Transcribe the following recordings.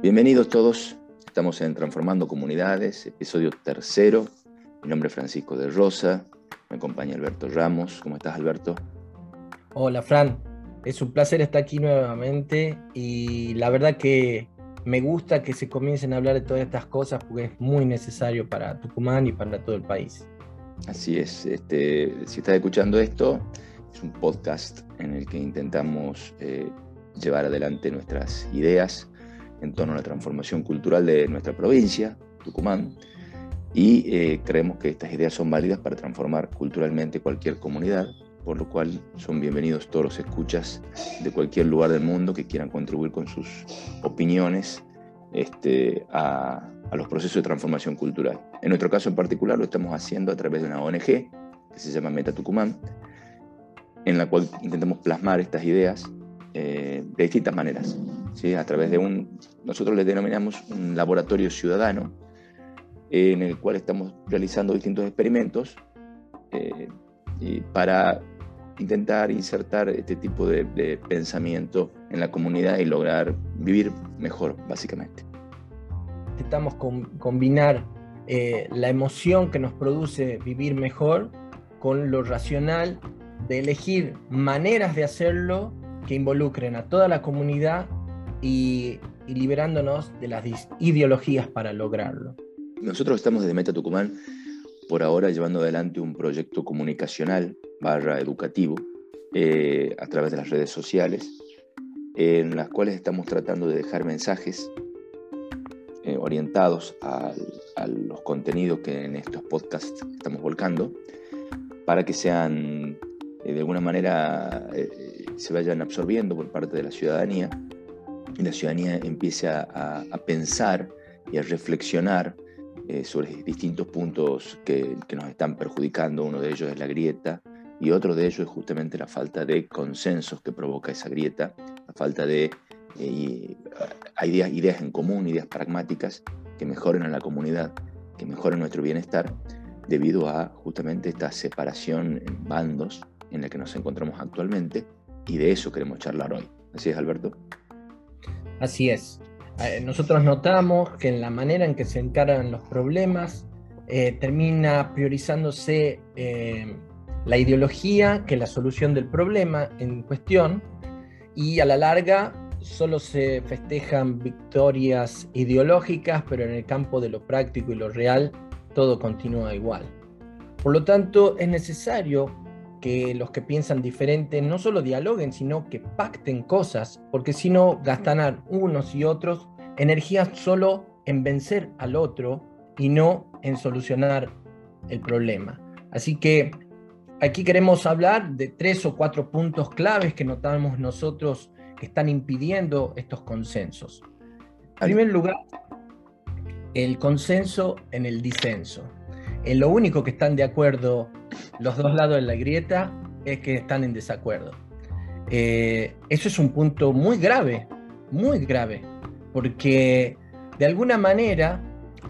Bienvenidos todos, estamos en Transformando Comunidades, episodio tercero. Mi nombre es Francisco de Rosa, me acompaña Alberto Ramos. ¿Cómo estás, Alberto? Hola, Fran. Es un placer estar aquí nuevamente y la verdad que me gusta que se comiencen a hablar de todas estas cosas porque es muy necesario para Tucumán y para todo el país. Así es. Este, si estás escuchando esto, es un podcast en el que intentamos eh, llevar adelante nuestras ideas en torno a la transformación cultural de nuestra provincia, Tucumán, y eh, creemos que estas ideas son válidas para transformar culturalmente cualquier comunidad, por lo cual son bienvenidos todos los escuchas de cualquier lugar del mundo que quieran contribuir con sus opiniones este, a, a los procesos de transformación cultural. En nuestro caso en particular lo estamos haciendo a través de una ONG que se llama Meta Tucumán, en la cual intentamos plasmar estas ideas eh, de distintas maneras, ¿sí? a través de un, nosotros le denominamos un laboratorio ciudadano, en el cual estamos realizando distintos experimentos eh, y para intentar insertar este tipo de, de, pensamiento en la comunidad y lograr vivir mejor, básicamente. Intentamos com combinar eh, la emoción que nos produce vivir mejor con lo racional de elegir maneras de hacerlo que involucren a toda la comunidad y, liberándonos de las ideologías para lograrlo. Nosotros estamos desde Meta Tucumán por ahora llevando adelante un proyecto comunicacional barra educativo eh, a través de las redes sociales, en las cuales estamos tratando de dejar mensajes eh, orientados a, los contenidos que en estos podcasts estamos volcando, para que sean eh, de alguna manera se vayan absorbiendo por parte de la ciudadanía y la ciudadanía empiece a, a, pensar y a reflexionar eh, sobre distintos puntos que, que, nos están perjudicando. Uno de ellos es la grieta y otro de ellos es justamente la falta de consensos que provoca esa grieta, la falta de eh, ideas, ideas en común, ideas pragmáticas que mejoren a la comunidad, que mejoren nuestro bienestar, debido a justamente esta separación en bandos en la que nos encontramos actualmente y de eso queremos charlar hoy. Así es, Alberto. Así es. Eh, nosotros notamos que en la manera en que se encaran los problemas eh, termina priorizándose eh, la ideología que la solución del problema en cuestión y a la larga solo se festejan victorias ideológicas, pero en el campo de lo práctico y lo real todo continúa igual. Por lo tanto, es necesario que los que piensan diferente no solo dialoguen, sino que pacten cosas, porque si no gastan unos y otros energía solo en vencer al otro y no en solucionar el problema. Así que aquí queremos hablar de tres o cuatro puntos claves que notamos nosotros que están impidiendo estos consensos. En primer lugar, el consenso en el disenso. En lo único que están de acuerdo los dos lados de la grieta es que están en desacuerdo. Eh, eso es un punto muy grave, muy grave, porque de alguna manera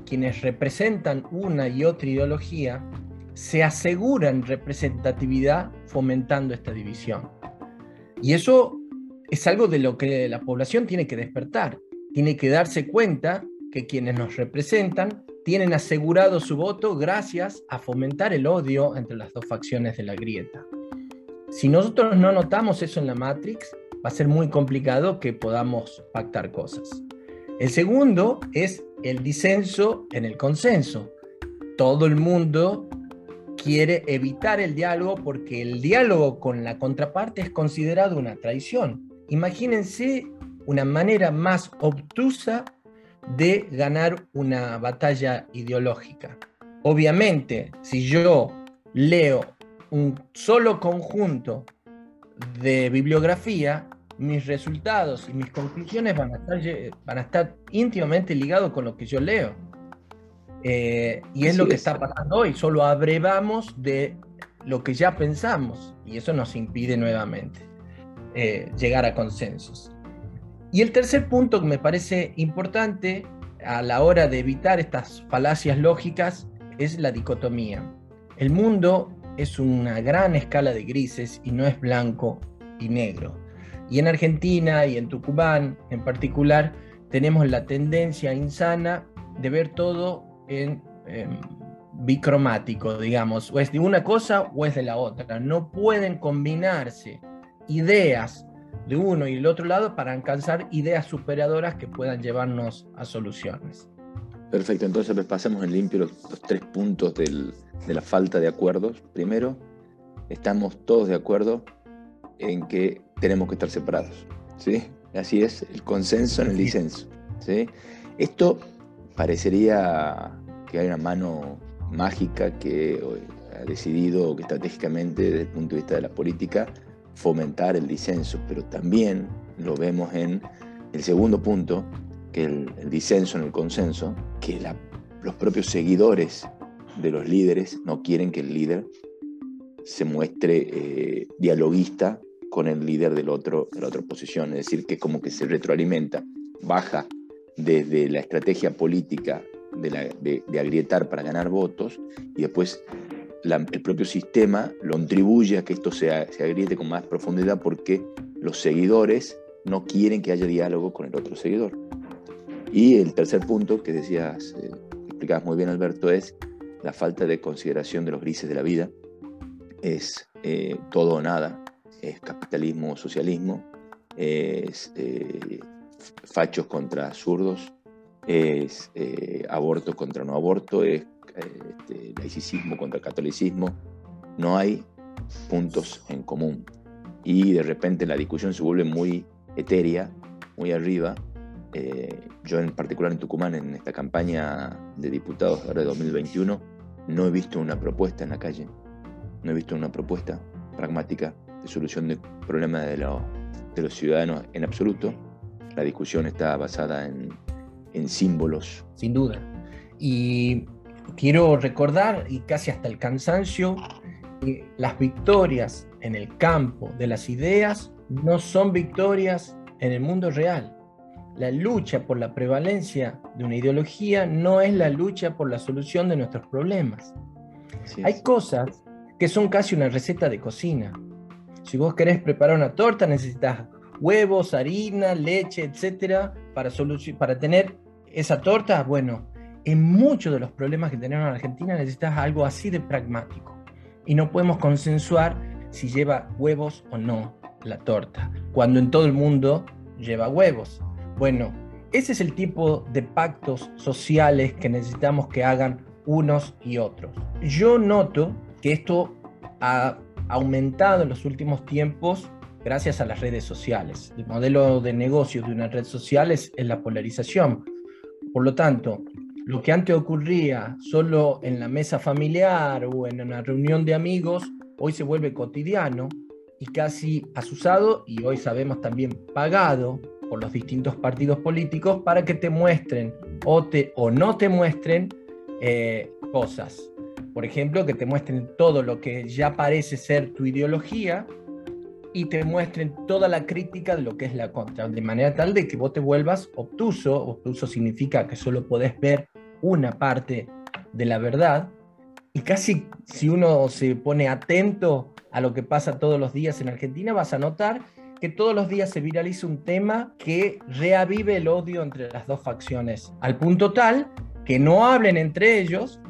quienes representan una y otra ideología se aseguran representatividad fomentando esta división. Y eso es algo de lo que la población tiene que despertar, tiene que darse cuenta que quienes nos representan tienen asegurado su voto gracias a fomentar el odio entre las dos facciones de la grieta. Si nosotros no notamos eso en la Matrix, va a ser muy complicado que podamos pactar cosas. El segundo es el disenso en el consenso. Todo el mundo quiere evitar el diálogo porque el diálogo con la contraparte es considerado una traición. Imagínense una manera más obtusa de ganar una batalla ideológica. Obviamente, si yo leo un solo conjunto de bibliografía, mis resultados y mis conclusiones van a estar, van a estar íntimamente ligados con lo que yo leo. Eh, y es Así lo que es. está pasando hoy, solo abrevamos de lo que ya pensamos y eso nos impide nuevamente eh, llegar a consensos. Y el tercer punto que me parece importante a la hora de evitar estas falacias lógicas es la dicotomía. El mundo es una gran escala de grises y no es blanco y negro. Y en Argentina y en Tucumán en particular tenemos la tendencia insana de ver todo en bicromático, digamos, o es de una cosa o es de la otra. No pueden combinarse ideas de uno y el otro lado para alcanzar ideas superadoras que puedan llevarnos a soluciones. Perfecto, entonces pues, pasamos en limpio los, tres puntos de la falta de acuerdos. Primero, estamos todos de acuerdo en que tenemos que estar separados. ¿sí? Así es, el consenso en el disenso. ¿sí? Esto parecería que hay una mano mágica que ha decidido que estratégicamente desde el punto de vista de la política fomentar el disenso, pero también lo vemos en el segundo punto, que el, el disenso en el consenso, que los propios seguidores de los líderes no quieren que el líder se muestre eh, dialoguista con el líder del otro, de la otra posición, es decir, que como que se retroalimenta, baja desde la estrategia política de, agrietar para ganar votos y después el propio sistema lo contribuye a que esto se, se agriete con más profundidad porque los seguidores no quieren que haya diálogo con el otro seguidor. Y el tercer punto que decías, eh, explicabas muy bien Alberto, es la falta de consideración de los grises de la vida. Es eh, todo o nada, es capitalismo o socialismo, es eh, fachos contra zurdos, es eh, aborto contra no aborto, es este, laicismo contra catolicismo. No hay puntos en común. Y de repente la discusión se vuelve muy etérea, muy arriba. Eh, yo en particular en Tucumán, en esta campaña de diputados de 2021, no he visto una propuesta en la calle, no he visto una propuesta pragmática de solución del problema de, de los ciudadanos en absoluto. La discusión está basada en en símbolos. Sin duda. Y quiero recordar, y casi hasta el cansancio, que las victorias en el campo de las ideas no son victorias en el mundo real. La lucha por la prevalencia de una ideología no es la lucha por la solución de nuestros problemas. Hay cosas que son casi una receta de cocina. Si vos querés preparar una torta, necesitas huevos, harina, leche, etcétera, para, para tener esa torta. Bueno, en muchos de los problemas que tenemos en Argentina necesitas algo así de pragmático. Y no podemos consensuar si lleva huevos o no la torta, cuando en todo el mundo lleva huevos. Bueno, ese es el tipo de pactos sociales que necesitamos que hagan unos y otros. Yo noto que esto ha aumentado en los últimos tiempos gracias a las redes sociales. El modelo de negocio de una red social es, la polarización. Por lo tanto, lo que antes ocurría solo en la mesa familiar o en una reunión de amigos, hoy se vuelve cotidiano y casi asusado y hoy sabemos también pagado por los distintos partidos políticos para que te muestren o, te, o no te muestren eh, cosas. Por ejemplo, que te muestren todo lo que ya parece ser tu ideología y te muestren toda la crítica de lo que es la contra, de manera tal de que vos te vuelvas obtuso. Obtuso significa que solo podés ver una parte de la verdad. Y casi si uno se pone atento a lo que pasa todos los días en Argentina, vas a notar que todos los días se viraliza un tema que reavive el odio entre las dos facciones, al punto tal que no hablen entre ellos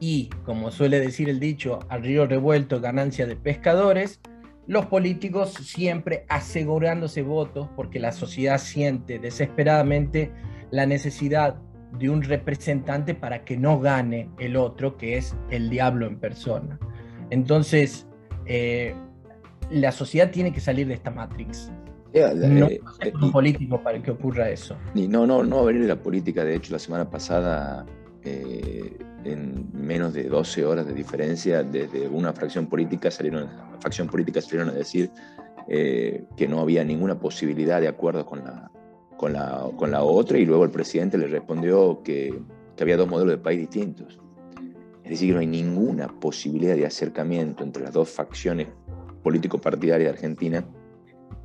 y, como suele decir el dicho, al río revuelto ganancia de pescadores, los políticos siempre asegurándose votos porque la sociedad siente desesperadamente la necesidad de un representante para que no gane el otro, que es el diablo en persona. Entonces, eh, la sociedad tiene que salir de esta matrix. no eh, un político para que ocurra eso. no, no, no va a venir de la política. De hecho, la semana pasada eh, en menos de 12 horas de diferencia, desde una fracción política salieron, facción política salieron a decir eh, que no había ninguna posibilidad de acuerdo con la, con, la, otra y luego el presidente le respondió que, que había dos modelos de país distintos. Es decir, que no hay ninguna posibilidad de acercamiento entre las dos facciones político-partidarias de Argentina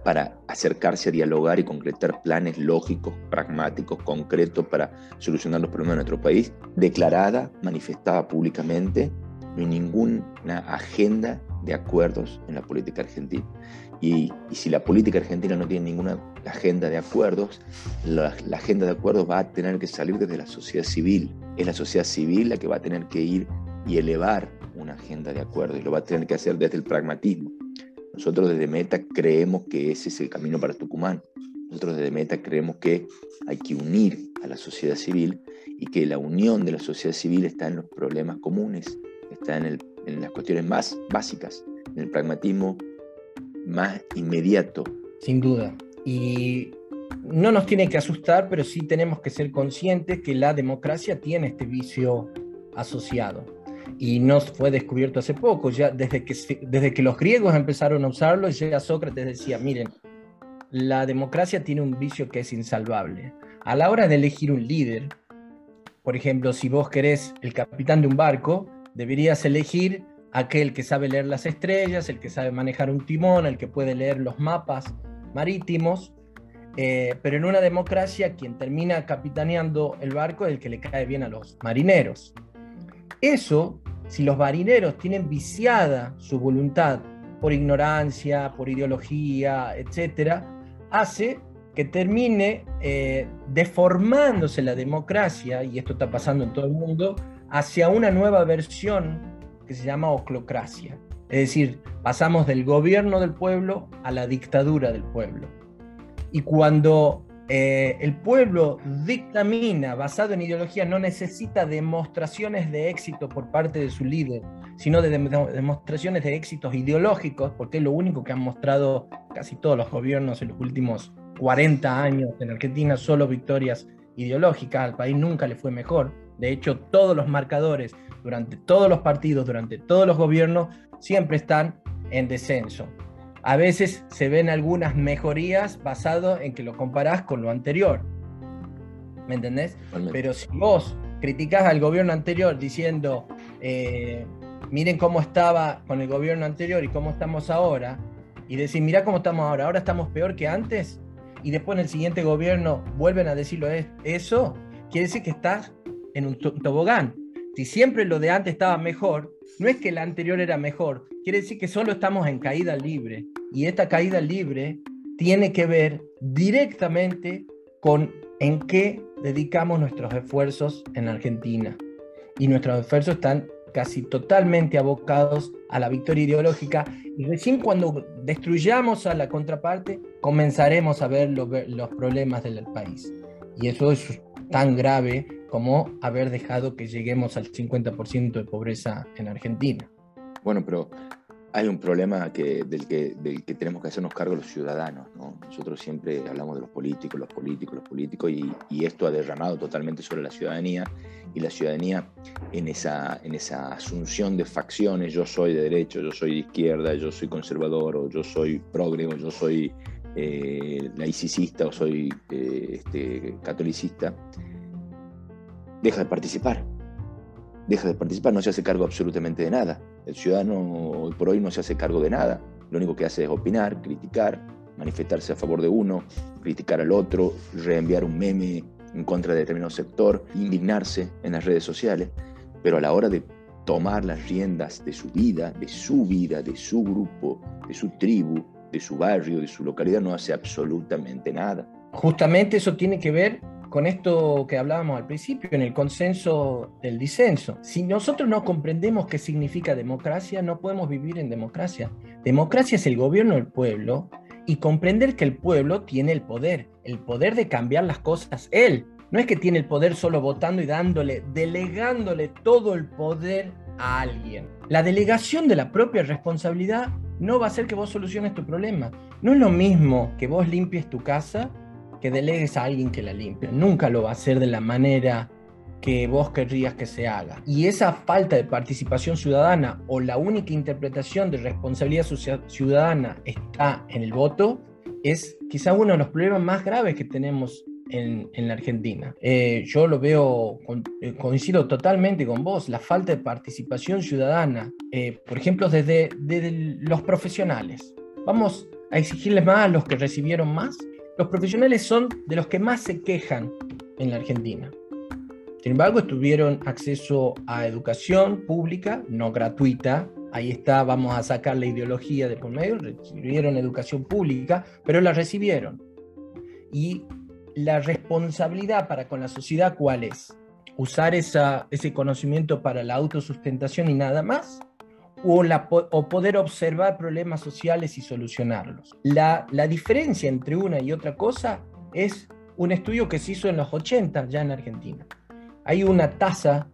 para acercarse a dialogar y concretar planes lógicos, pragmáticos, concretos para solucionar los problemas de nuestro país, declarada, manifestada públicamente no hay ninguna agenda de acuerdos en la política argentina. Y, si la política argentina no tiene ninguna agenda de acuerdos, la, agenda de acuerdos va a tener que salir desde la sociedad civil. Es la sociedad civil la que va a tener que ir y elevar una agenda de acuerdos y lo va a tener que hacer desde el pragmatismo. Nosotros desde Meta creemos que ese es el camino para Tucumán. Nosotros desde Meta creemos que hay que unir a la sociedad civil y que la unión de la sociedad civil está en los problemas comunes, está en, en las cuestiones más básicas, en el pragmatismo más inmediato. Sin duda. Y no nos tiene que asustar, pero sí tenemos que ser conscientes que la democracia tiene este vicio asociado. Y no fue descubierto hace poco, ya desde que, desde que los griegos empezaron a usarlo, ya Sócrates decía, miren, la democracia tiene un vicio que es insalvable. A la hora de elegir un líder, por ejemplo, si vos querés el capitán de un barco, deberías elegir aquel que sabe leer las estrellas, el que sabe manejar un timón, el que puede leer los mapas marítimos, eh, pero en una democracia quien termina capitaneando el barco es el que le cae bien a los marineros. Eso, si los marineros tienen viciada su voluntad por ignorancia, por ideología, etc., hace que termine eh, deformándose la democracia, y esto está pasando en todo el mundo, hacia una nueva versión que se llama oclocracia. Es decir, pasamos del gobierno del pueblo a la dictadura del pueblo. Y cuando eh, el pueblo dictamina basado en ideología, no necesita demostraciones de éxito por parte de su líder, sino de, demostraciones de éxitos ideológicos, porque es lo único que han mostrado casi todos los gobiernos en los últimos 40 años en Argentina, solo victorias ideológicas, al país nunca le fue mejor. De hecho, todos los marcadores durante todos los partidos, durante todos los gobiernos, siempre están en descenso. A veces se ven algunas mejorías basado en que lo comparás con lo anterior. ¿Me entendés? Pero si vos criticás al gobierno anterior diciendo, eh, miren cómo estaba con el gobierno anterior y cómo estamos ahora, y decir, mira cómo estamos ahora, ahora estamos peor que antes, y después en el siguiente gobierno vuelven a decirlo eso, quiere decir que estás en un tobogán. Si siempre lo de antes estaba mejor, no es que el anterior era mejor, quiere decir que solo estamos en caída libre. Y esta caída libre tiene que ver directamente con en qué dedicamos nuestros esfuerzos en Argentina. Y nuestros esfuerzos están casi totalmente abocados a la victoria ideológica y recién cuando destruyamos a la contraparte comenzaremos a ver los problemas del país. Y eso es tan grave como haber dejado que lleguemos al 50% de pobreza en Argentina. Bueno, pero hay un problema del, que, tenemos que hacernos cargo los ciudadanos. Nosotros siempre hablamos de los políticos, los políticos, los políticos, y, esto ha derramado totalmente sobre la ciudadanía. Y la ciudadanía en esa, en esa asunción de facciones, yo soy de derecha, yo soy de izquierda, yo soy conservador, o yo soy progre, yo soy eh, laicista, o soy eh, este, catolicista, deja de participar. Deja de participar, no se hace cargo absolutamente de nada. El ciudadano por hoy no se hace cargo de nada. Lo único que hace es opinar, criticar, manifestarse a favor de uno, criticar al otro, reenviar un meme en contra de determinado sector, indignarse en las redes sociales, pero a la hora de tomar las riendas de su vida, de su vida, de su grupo, de su tribu, de su barrio, de su localidad, no hace absolutamente nada. Justamente eso tiene que ver con esto que hablábamos al principio, en el consenso del disenso. Si nosotros no comprendemos qué significa democracia, no podemos vivir en democracia. Democracia es el gobierno del pueblo y comprender que el pueblo tiene el poder, el poder de cambiar las cosas él. No es que tiene el poder solo votando y dándole, delegándole todo el poder a alguien. La delegación de la propia responsabilidad no va a hacer que vos soluciones tu problema. No es lo mismo que vos limpies tu casa que delegues a alguien que la limpie. Nunca lo va a hacer de la manera que vos querrías que se haga. Y esa falta de participación ciudadana o la única interpretación de responsabilidad ciudadana está en el voto, es quizá uno de los problemas más graves que tenemos en, la Argentina. Eh, yo lo veo, eh, coincido totalmente con vos, la falta de participación ciudadana, eh, por ejemplo, desde, desde los profesionales. Vamos a exigirles más a los que recibieron más los profesionales son de los que más se quejan en la Argentina. Sin embargo, tuvieron acceso a educación pública, no gratuita. Ahí está, vamos a sacar la ideología de por medio. Recibieron educación pública, pero la recibieron. Y la responsabilidad para con la sociedad, ¿cuál es? Usar ese conocimiento para la autosustentación y nada más, o, poder observar problemas sociales y solucionarlos. La, la, diferencia entre una y otra cosa es un estudio que se hizo en los 80 ya en Argentina. Hay una tasa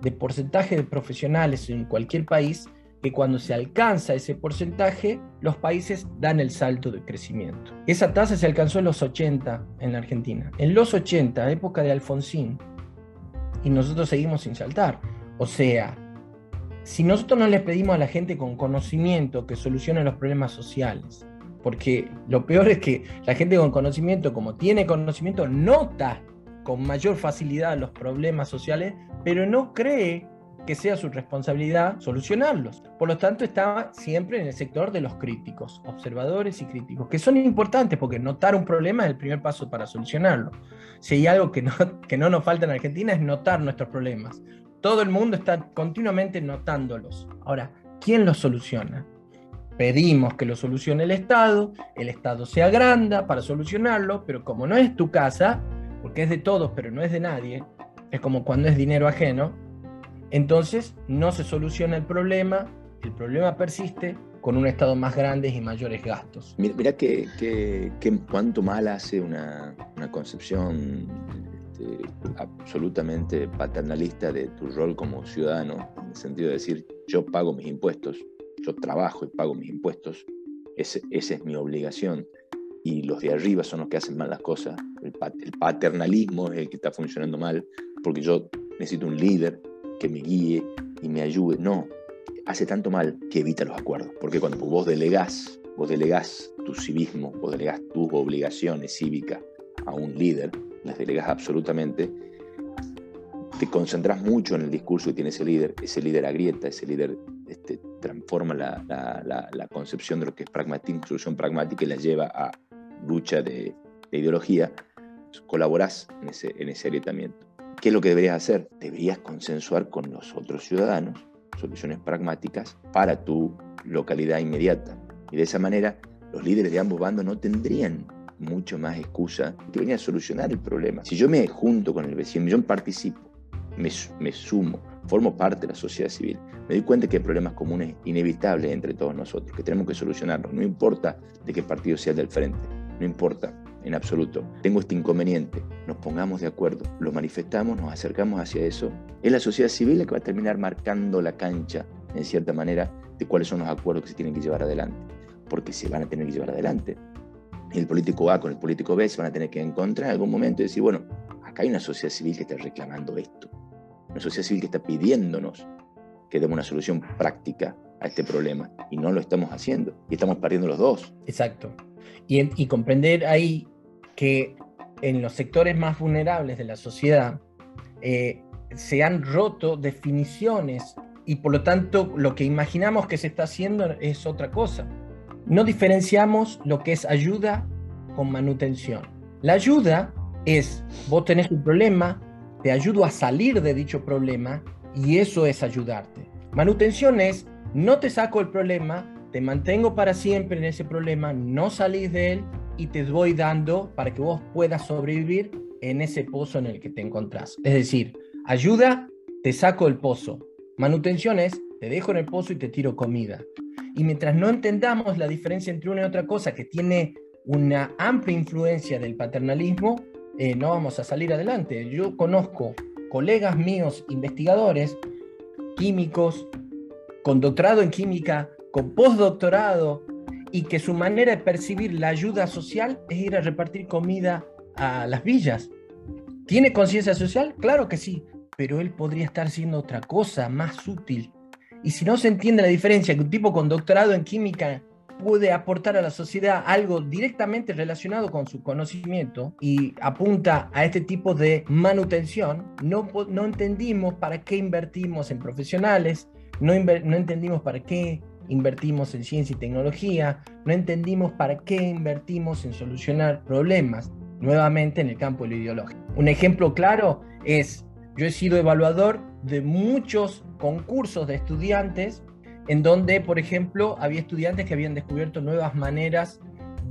de porcentaje de profesionales en cualquier país que cuando se alcanza ese porcentaje, los países dan el salto de crecimiento. Esa tasa se alcanzó en los 80 en la Argentina. En los 80, época de Alfonsín, y nosotros seguimos sin saltar. O sea, si nosotros no le pedimos a la gente con conocimiento que solucione los problemas sociales, porque lo peor es que la gente con conocimiento, como tiene conocimiento, nota con mayor facilidad los problemas sociales, pero no cree que sea su responsabilidad solucionarlos. Por lo tanto, está siempre en el sector de los críticos, observadores y críticos, que son importantes porque notar un problema es el primer paso para solucionarlo. Si hay algo que no, que no nos falta en Argentina es notar nuestros problemas. Todo el mundo está continuamente notándolos. Ahora, ¿quién los soluciona? Pedimos que lo solucione el Estado, el Estado se agranda para solucionarlo, pero como no es tu casa, porque es de todos, pero no es de nadie, es como cuando es dinero ajeno, entonces no se soluciona el problema, el problema persiste con un Estado más grande y mayores gastos. Mira, que, cuánto mal hace una, una concepción este, absolutamente paternalista de tu rol como ciudadano, en el sentido de decir, yo pago mis impuestos, yo trabajo y pago mis impuestos, esa es mi obligación, y los de arriba son los que hacen mal las cosas, el, el paternalismo es el que está funcionando mal, porque yo necesito un líder que me guíe y me ayude, no, hace tanto mal que evita los acuerdos, porque cuando vos delegás, vos delegás tu civismo, vos delegás tus obligaciones cívicas a un líder, las delegas absolutamente, te concentras mucho en el discurso que tiene ese líder, ese líder agrieta, ese líder este, transforma la, la, la, concepción de lo que es pragmatismo, solución pragmática y la lleva a lucha de, de ideología, colaborás en ese, en ese agrietamiento. ¿Qué es lo que deberías hacer? Deberías consensuar con los otros ciudadanos soluciones pragmáticas para tu localidad inmediata. Y de esa manera los líderes de ambos bandos no tendrían mucho más excusa que venir a solucionar el problema. Si yo me junto con el vecino, yo participo, me, me sumo, formo parte de la sociedad civil, me doy cuenta que hay problemas comunes inevitables entre todos nosotros, que tenemos que solucionarlos, no importa de qué partido sea del frente, no importa en absoluto. Tengo este inconveniente, nos pongamos de acuerdo, lo manifestamos, nos acercamos hacia eso. Es la sociedad civil la que va a terminar marcando la cancha, en cierta manera, de cuáles son los acuerdos que se tienen que llevar adelante, porque se van a tener que llevar adelante el político A con el político B se van a tener que encontrar en algún momento y decir, bueno, acá hay una sociedad civil que está reclamando esto, una sociedad civil que está pidiéndonos que demos una solución práctica a este problema y no lo estamos haciendo y estamos perdiendo los dos. Exacto. Y, comprender ahí que en los sectores más vulnerables de la sociedad eh, se han roto definiciones y por lo tanto lo que imaginamos que se está haciendo es otra cosa no diferenciamos lo que es ayuda con manutención. La ayuda es, vos tenés un problema, te ayudo a salir de dicho problema y eso es ayudarte. Manutención es, no te saco el problema, te mantengo para siempre en ese problema, no salís de él y te voy dando para que vos puedas sobrevivir en ese pozo en el que te encontrás. Es decir, ayuda, te saco el pozo. Manutención es, te dejo en el pozo y te tiro comida. Y mientras no entendamos la diferencia entre una y otra cosa que tiene una amplia influencia del paternalismo, eh, no vamos a salir adelante. Yo conozco colegas míos, investigadores, químicos, con doctorado en química, con postdoctorado, y que su manera de percibir la ayuda social es ir a repartir comida a las villas. ¿Tiene conciencia social? Claro que sí, pero él podría estar haciendo otra cosa más útil y si no se entiende la diferencia que un tipo con doctorado en química puede aportar a la sociedad algo directamente relacionado con su conocimiento y apunta a este tipo de manutención, no, no entendimos para qué invertimos en profesionales, no, no entendimos para qué invertimos en ciencia y tecnología, no entendimos para qué invertimos en solucionar problemas, nuevamente en el campo de lo ideológico. Un ejemplo claro es Yo he sido evaluador de muchos concursos de estudiantes en donde, por ejemplo, había estudiantes que habían descubierto nuevas maneras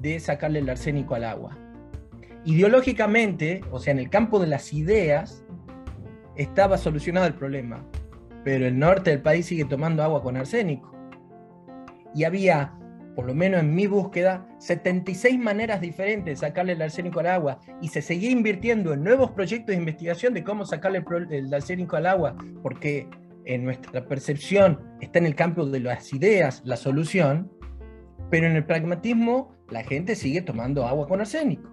de sacarle el arsénico al agua. Ideológicamente, o sea, en el campo de las ideas, estaba solucionado el problema, pero el norte del país sigue tomando agua con arsénico. Y había, por lo menos en mi búsqueda, 76 maneras diferentes de sacarle el arsénico al agua y se seguía invirtiendo en nuevos proyectos de investigación de cómo sacarle el arsénico al agua, porque en nuestra percepción está en el campo de las ideas la solución, pero en el pragmatismo la gente sigue tomando agua con arsénico.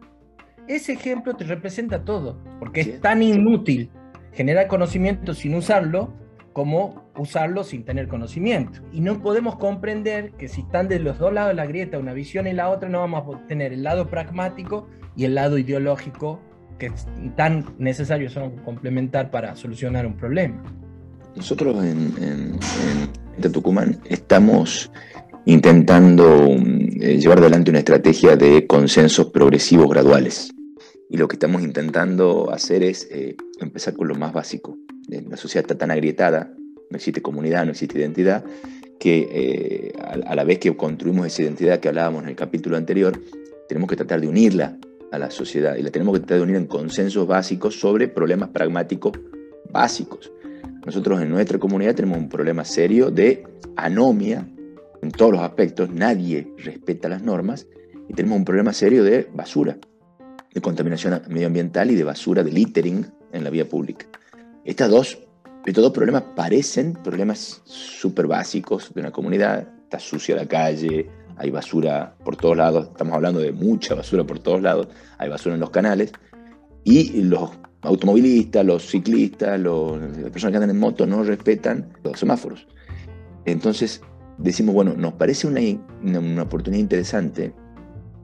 Ese ejemplo te representa todo, porque es tan inútil generar conocimiento sin usarlo como usarlo sin tener conocimiento. Y no podemos comprender que si están de los dos lados de la grieta, una visión y la otra, no vamos a tener el lado pragmático y el lado ideológico que tan necesarios son complementar para solucionar un problema. Nosotros en, Tucumán estamos intentando eh, llevar adelante una estrategia de consensos progresivos graduales. Y lo que estamos intentando hacer es eh, empezar con lo más básico. Eh, la sociedad está tan agrietada, no existe comunidad, no existe identidad, que a, la vez que construimos esa identidad que hablábamos en el capítulo anterior, tenemos que tratar de unirla a la sociedad y la tenemos que tratar de unir en consensos básicos sobre problemas pragmáticos básicos. Nosotros en nuestra comunidad tenemos un problema serio de anomia en todos los aspectos, nadie respeta las normas y tenemos un problema serio de basura, de contaminación medioambiental y de basura, de littering en la vía pública. Estas dos, estos dos problemas parecen problemas súper básicos de una comunidad, está sucia la calle, hay basura por todos lados, estamos hablando de mucha basura por todos lados, hay basura en los canales y los automovilistas, los ciclistas, los, las personas que andan en moto no respetan los semáforos. Entonces decimos, bueno, nos parece una, una, oportunidad interesante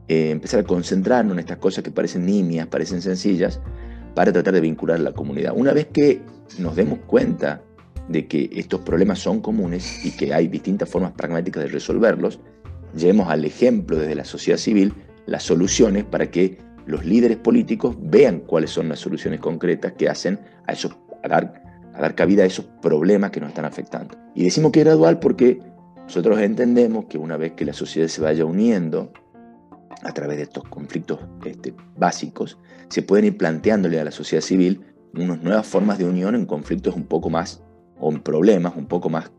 eh, empezar a concentrarnos en estas cosas que parecen nimias, parecen sencillas, para tratar de vincular a la comunidad. Una vez que nos demos cuenta de que estos problemas son comunes y que hay distintas formas pragmáticas de resolverlos, llevemos al ejemplo desde la sociedad civil las soluciones para que los líderes políticos vean cuáles son las soluciones concretas que hacen a, esos, a, dar, a dar cabida a esos problemas que nos están afectando. Y decimos que es gradual porque nosotros entendemos que una vez que la sociedad se vaya uniendo a través de estos conflictos este, básicos, se pueden ir planteándole a la sociedad civil unas nuevas formas de unión en conflictos un poco más, o en problemas un poco más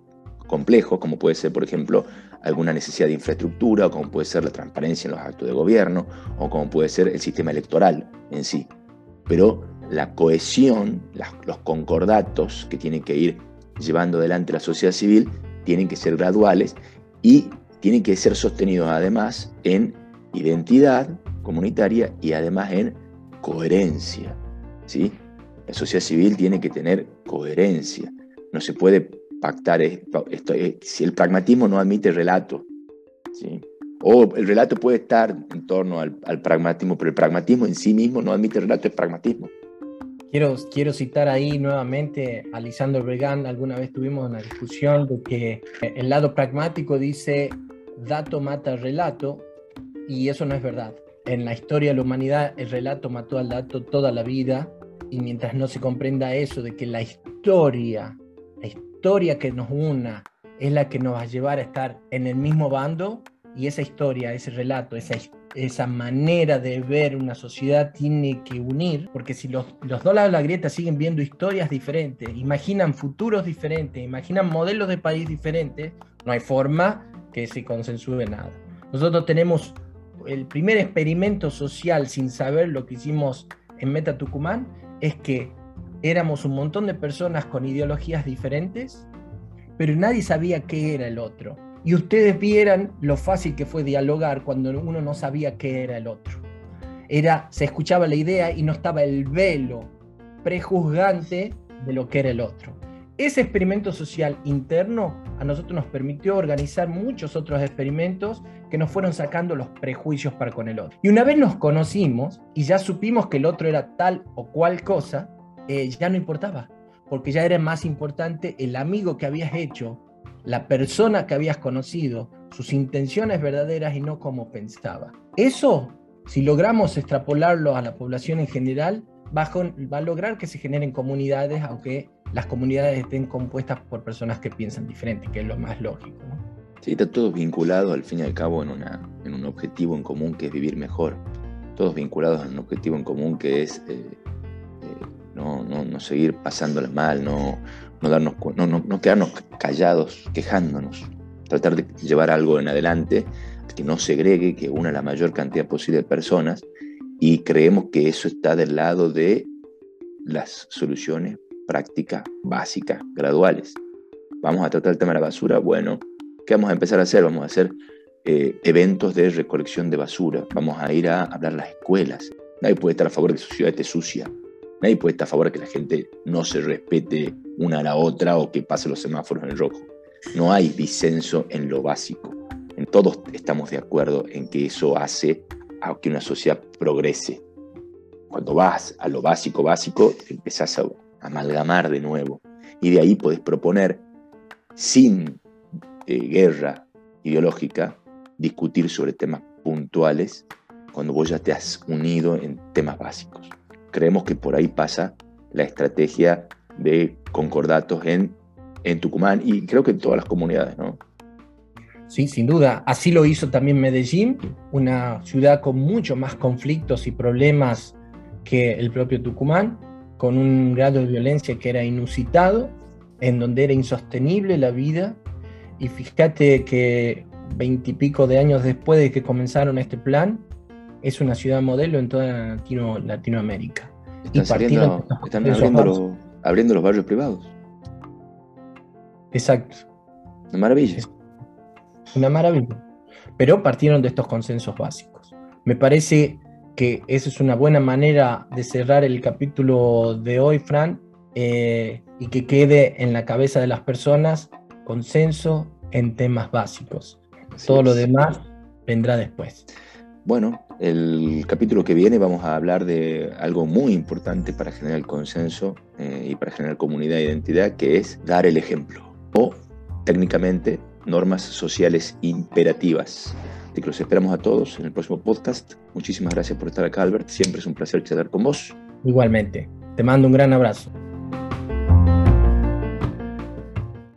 complejos, como puede ser, por ejemplo, alguna necesidad de infraestructura, o como puede ser la transparencia en los actos de gobierno, o como puede ser el sistema electoral en sí. Pero la cohesión, los concordatos que tienen que ir llevando adelante la sociedad civil, tienen que ser graduales y tienen que ser sostenidos además en identidad comunitaria y además en coherencia. ¿sí? La sociedad civil tiene que tener coherencia. No se puede pactar esto, si el pragmatismo no admite relato. ¿sí? O el relato puede estar en torno al, pragmatismo, pero el pragmatismo en sí mismo no admite relato, es pragmatismo. Quiero, quiero citar ahí nuevamente a Lisandro Bregan, alguna vez tuvimos una discusión de que el lado pragmático dice dato mata relato, y eso no es verdad. En la historia de la humanidad el relato mató al dato toda la vida, y mientras no se comprenda eso de que la historia, la historia que nos una es la que nos va a llevar a estar en el mismo bando y esa historia, ese relato, esa, esa manera de ver una sociedad tiene que unir, porque si los, los dos lados de la grieta siguen viendo historias diferentes, imaginan futuros diferentes, imaginan modelos de país diferentes, no hay forma que se consensúe nada. Nosotros tenemos el primer experimento social sin saber lo que hicimos en Meta Tucumán, es que éramos un montón de personas con ideologías diferentes, pero nadie sabía qué era el otro. Y ustedes vieran lo fácil que fue dialogar cuando uno no sabía qué era el otro. Era, se escuchaba la idea y no estaba el velo prejuzgante de lo que era el otro. Ese experimento social interno a nosotros nos permitió organizar muchos otros experimentos que nos fueron sacando los prejuicios para con el otro. Y una vez nos conocimos y ya supimos que el otro era tal o cual cosa, eh, ya no importaba, porque ya era más importante el amigo que habías hecho, la persona que habías conocido, sus intenciones verdaderas y no como pensaba. Eso, si logramos extrapolarlo a la población en general, va a, lograr que se generen comunidades, aunque las comunidades estén compuestas por personas que piensan diferente, que es lo más lógico. Sí, está todo vinculado al fin y al cabo en, una, en un objetivo en común que es vivir mejor. Todos vinculados en un objetivo en común que es eh, eh, no, no, no, seguir pasándoles mal, no, no, darnos, no, no, quedarnos callados, quejándonos. Tratar de llevar algo en adelante que no segregue, que una la mayor cantidad posible de personas y creemos que eso está del lado de las soluciones prácticas, básicas, graduales. Vamos a tratar el tema de la basura. Bueno, ¿qué vamos a empezar a hacer? Vamos a hacer eh, eventos de recolección de basura. Vamos a ir a hablar las escuelas. Nadie puede estar a favor de que su ciudad esté sucia. Nadie puede estar a favor de que la gente no se respete una a la otra o que pase los semáforos en rojo. No hay disenso en lo básico. En todos estamos de acuerdo en que eso hace a que una sociedad progrese. Cuando vas a lo básico, básico, empezás a amalgamar de nuevo. Y de ahí podés proponer, sin eh, guerra ideológica, discutir sobre temas puntuales cuando vos ya te has unido en temas básicos. Creemos que por ahí pasa la estrategia de concordatos en, en Tucumán y creo que en todas las comunidades, ¿no? Sí, sin duda. Así lo hizo también Medellín, una ciudad con mucho más conflictos y problemas que el propio Tucumán, con un grado de violencia que era inusitado, en donde era insostenible la vida. Y fíjate que veintipico de años después de que comenzaron este plan, es una ciudad modelo en toda Latino, Latinoamérica. Están, abriendo, abriendo, los barrios privados. Exacto. Una maravilla una maravilla. Pero partieron de estos consensos básicos. Me parece que esa es una buena manera de cerrar el capítulo de hoy, Fran, eh, y que quede en la cabeza de las personas consenso en temas básicos. Todo lo demás vendrá después. Bueno, el capítulo que viene vamos a hablar de algo muy importante para generar consenso eh, y para generar comunidad e identidad, que es dar el ejemplo. O técnicamente normas sociales imperativas. Así que los esperamos a todos en el próximo podcast. Muchísimas gracias por estar acá, Albert. Siempre es un placer charlar con vos. Igualmente. Te mando un gran abrazo.